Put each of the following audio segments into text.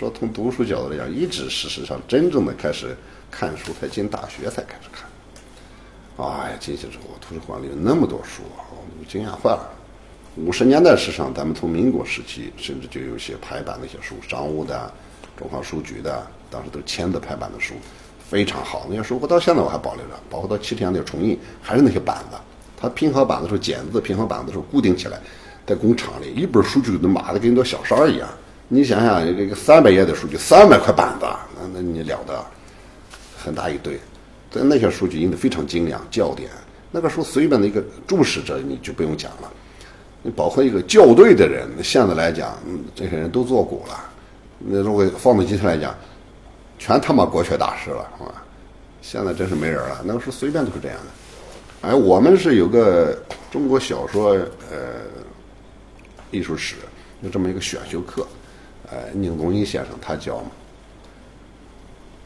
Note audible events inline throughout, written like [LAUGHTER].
说从读书角度来讲，一直事实上真正的开始看书，才进大学才开始看。哎，进去之后，图书馆里有那么多书，我们惊讶坏了。五十年代史上，咱们从民国时期，甚至就有些排版的一些书，商务的、中华书局的，当时都签字排版的书，非常好。那些书我到现在我还保留着，包括到七十年代重印，还是那些板子。它拼好板子时候，剪字拼好板的时候固定起来，在工厂里，一本书就能码的跟个小山一样。你想想，这个三百页的数据三百块板子，那那你了得，很大一堆。在那些数据印的非常精良，校点。那个时候随便的一个注释者你就不用讲了。你包括一个校对的人，现在来讲，这些人都做古了。那如果放到今天来讲，全他妈国学大师了，是吧？现在真是没人了。那个时候随便都是这样的。哎，我们是有个中国小说呃艺术史有这么一个选修课，呃，宁宗英先生他教嘛，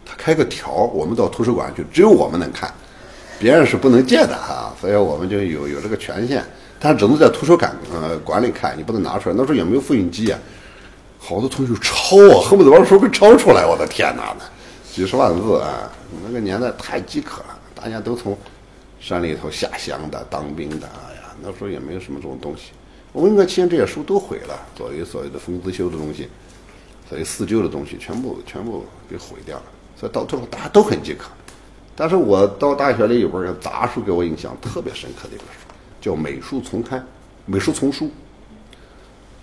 他开个条，我们到图书馆去，只有我们能看，别人是不能借的哈，所以我们就有有这个权限。但只能在图书馆呃馆里看，你不能拿出来。那时候也没有复印机啊，好多同学抄啊，恨不得把书给抄出来。我的天哪，几十万字啊，那个年代太饥渴了，大家都从山里头下乡的、当兵的，哎呀，那时候也没有什么这种东西。文革期间这些书都毁了，所谓所谓的封资修的东西，所谓四旧的东西，全部全部给毁掉了。所以到最后大家都很饥渴。但是我到大学里有本杂书给我印象特别深刻的一本书。叫《美术丛刊》，《美术丛书》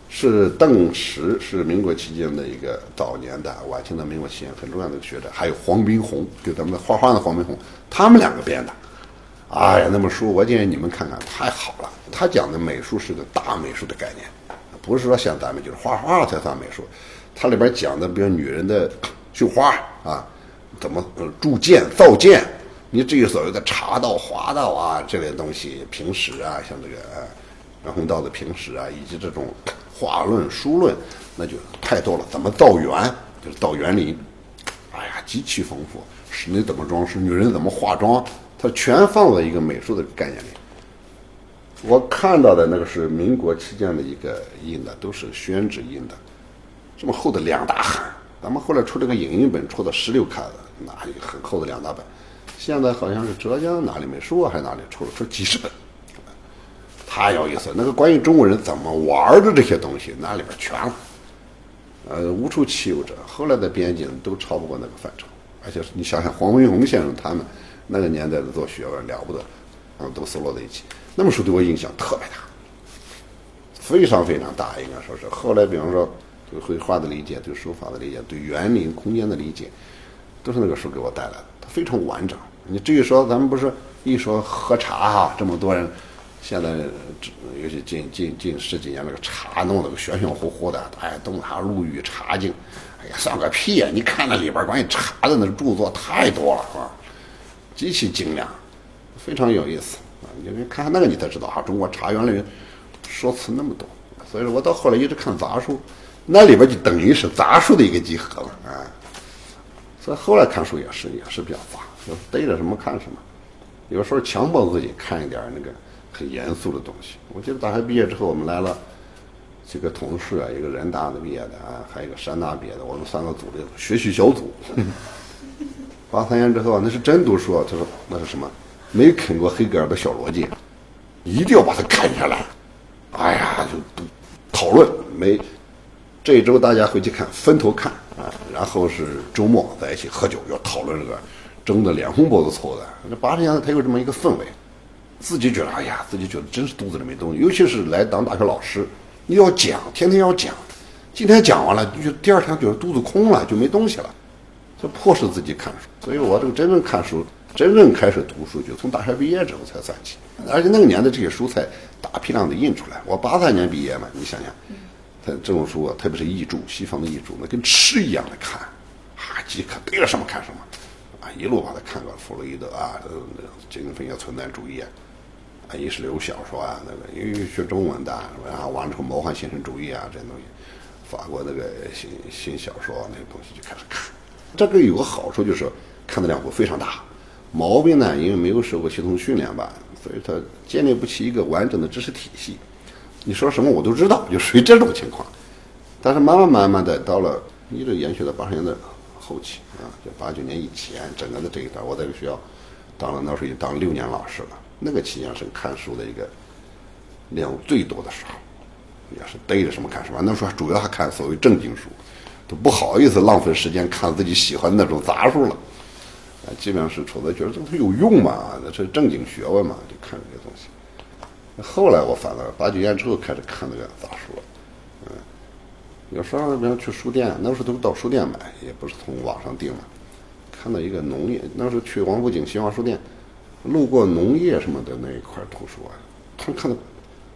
是邓石，是民国期间的一个早年的、晚清的民国期间很重要的学者，还有黄宾虹，就咱们画画的黄宾虹，他们两个编的。哎呀，那本书我建议你们看看，太好了。他讲的美术是个大美术的概念，不是说像咱们就是画画才算美术。它里边讲的，比如女人的 [CLEARS THROAT] 绣花啊，怎么呃铸剑、造剑。你至于所谓的茶道、华道啊这类东西，平时啊，像这个袁宏道的平时啊，以及这种画论、书论，那就太多了。怎么造园？就是造园林，哎呀，极其丰富。室内怎么装饰？女人怎么化妆？它全放在一个美术的概念里。我看到的那个是民国期间的一个印的，都是宣纸印的，这么厚的两大函。咱们后来出这个影印本，出的十六开的，那很厚的两大本。现在好像是浙江哪里美术，还是哪里出了出几十本，太有意思。那个关于中国人怎么玩的这些东西，那里边全了，呃，无出其右者。后来的编辑都超不过那个范畴。而且你想想，黄文宏先生他们那个年代的做学问了不得，啊，都搜罗在一起。那本书对我影响特别大，非常非常大，应该说是。后来比方说对绘画的理解，对书法的理解，对园林空间的理解，都是那个书给我带来的，它非常完整。你至于说咱们不是一说喝茶哈，这么多人，现在这尤其近近近十几年那个茶弄得个玄玄乎乎的，哎，东茶陆羽茶经，哎呀，算个屁呀！你看那里边关于茶的那著作太多了，是吧？极其精良，非常有意思啊！你看看那个，你才知道哈，中国茶园里说辞那么多。所以说我到后来一直看杂书，那里边就等于是杂书的一个集合了啊。所以后来看书也是也是比较杂。就逮着什么看什么，有时候强迫自己看一点那个很严肃的东西。我记得大学毕业之后，我们来了几个同事啊，一个人大的毕业的啊，还有一个山大毕业的，我们三个组的学习小组。[LAUGHS] 八三年之后，那是真读书啊。他说那是什么？没啃过黑格尔的小逻辑，一定要把它啃下来。哎呀，就讨论。没这一周大家回去看，分头看啊，然后是周末在一起喝酒，要讨论这个。争得脸红脖子粗的，那八十年代他有这么一个氛围，自己觉得哎呀，自己觉得真是肚子里没东西。尤其是来当大学老师，你要讲，天天要讲，今天讲完了，就第二天觉得肚子空了，就没东西了，就迫使自己看书。所以我这个真正看书，真正开始读书，就从大学毕业之后才算起。而且那个年代这些书才大批量的印出来。我八三年毕业嘛，你想想，他这种书啊，特别是译著，西方的译著，那跟吃一样的看，啊，即可逮着什么看什么。啊，一路把它看个，弗洛伊德啊，这种精神分析存在主义啊，啊，意识流小说啊，那个因为学中文的，然后完了之后魔幻现实主义啊，这些东西，法国那个新新小说那些东西就开始看。这个有个好处就是看的量会非常大，毛病呢，因为没有受过系统训练吧，所以它建立不起一个完整的知识体系。你说什么我都知道，就属于这种情况。但是慢慢慢慢的到了一直延续到八十年代后期啊，就八九年以前，整个的这一段，我在这个学校当了那时候已经当六年老师了。那个期间是看书的一个量最多的时候，也是逮着什么看什么。那时候主要还看所谓正经书，都不好意思浪费时间看自己喜欢那种杂书了。啊，基本上是处在觉得这它有用嘛，那是正经学问嘛，就看这些东西。后来我反了，八九年之后开始看那个杂书。嗯，有时候比如去书店，那时候都是到书店买，也不是从网上订嘛。看到一个农业，那时候去王府井新华书店，路过农业什么的那一块图书啊，他看到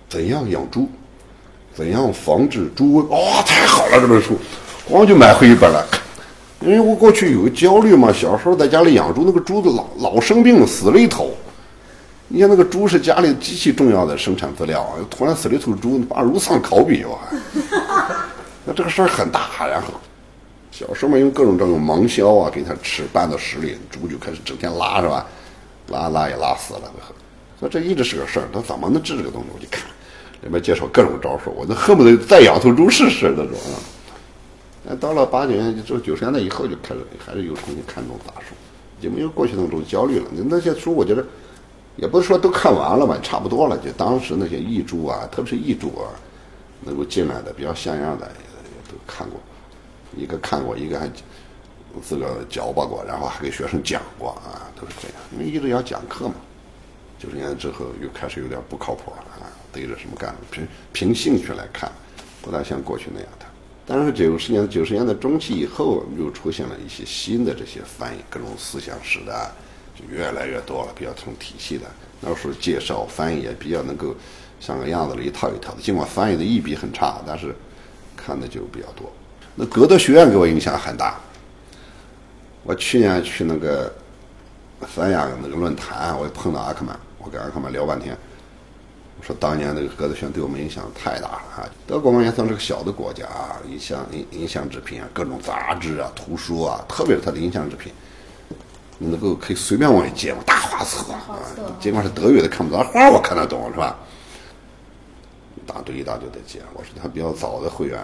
怎样养猪，怎样防治猪瘟，哇，太好了这本书，光就买回一本来。因为我过去有个焦虑嘛，小时候在家里养猪，那个猪子老老生病，死了一头。你像那个猪是家里极其重要的生产资料啊，突然死了一头猪，把如丧考妣哇！[LAUGHS] 那这个事儿很大。然后小时候嘛，用各种这种芒硝啊给它吃，拌到屎里，猪就开始整天拉是吧？拉拉也拉死了。所以这一直是个事儿。他怎么能治这个东西？我就看里面介绍各种招数，我都恨不得再养头猪试试那种啊。那到了八九年，就九十年代以后，就开始还是又重新看懂杂书，也没有过去那种焦虑了。那些书，我觉得也不是说都看完了吧，差不多了。就当时那些译著啊，特别是译著啊，能够进来的比较像样的，也都看过。一个看过，一个还自个嚼巴过，然后还给学生讲过啊，都是这样。因为一直要讲课嘛。九十年之后又开始有点不靠谱了啊，逮着什么干，凭凭兴趣来看，不大像过去那样的。但是九十年九十年代中期以后，又出现了一些新的这些翻译，各种思想史的就越来越多了，比较成体系的。那时候介绍翻译也比较能够像个样子的一套一套的，尽管翻译的译笔很差，但是看的就比较多。那歌德学院给我影响很大。我去年去那个三亚那个论坛，我碰到阿克曼，我跟阿克曼聊半天。说当年那个歌德学院对我们影响太大了啊！德国嘛也算是个小的国家，影响影影像制品啊，各种杂志啊、图书啊，特别是它的影像制品，能够可以随便往里借嘛，大画册啊，尽管是德语的看不懂，画我看得懂是吧？一大堆一大堆的借，我是他比较早的会员，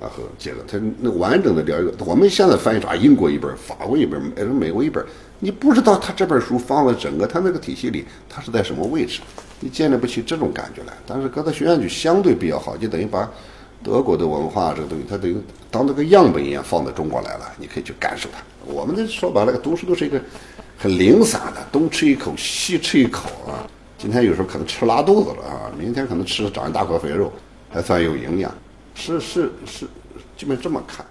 然后借了他那完整的了解。我们现在翻译啥？英国一本，法国一本，呃，美国一本，你不知道他这本书放在整个他那个体系里，他是在什么位置？你建立不起这种感觉来，但是歌德学院就相对比较好，就等于把德国的文化这个东西，它等于当那个样本一样放到中国来了，你可以去感受它。我们的说白了，读书都是一个很零散的，东吃一口西吃一口啊。今天有时候可能吃拉肚子了啊，明天可能吃长一大块肥肉，还算有营养。是是是，基本这么看。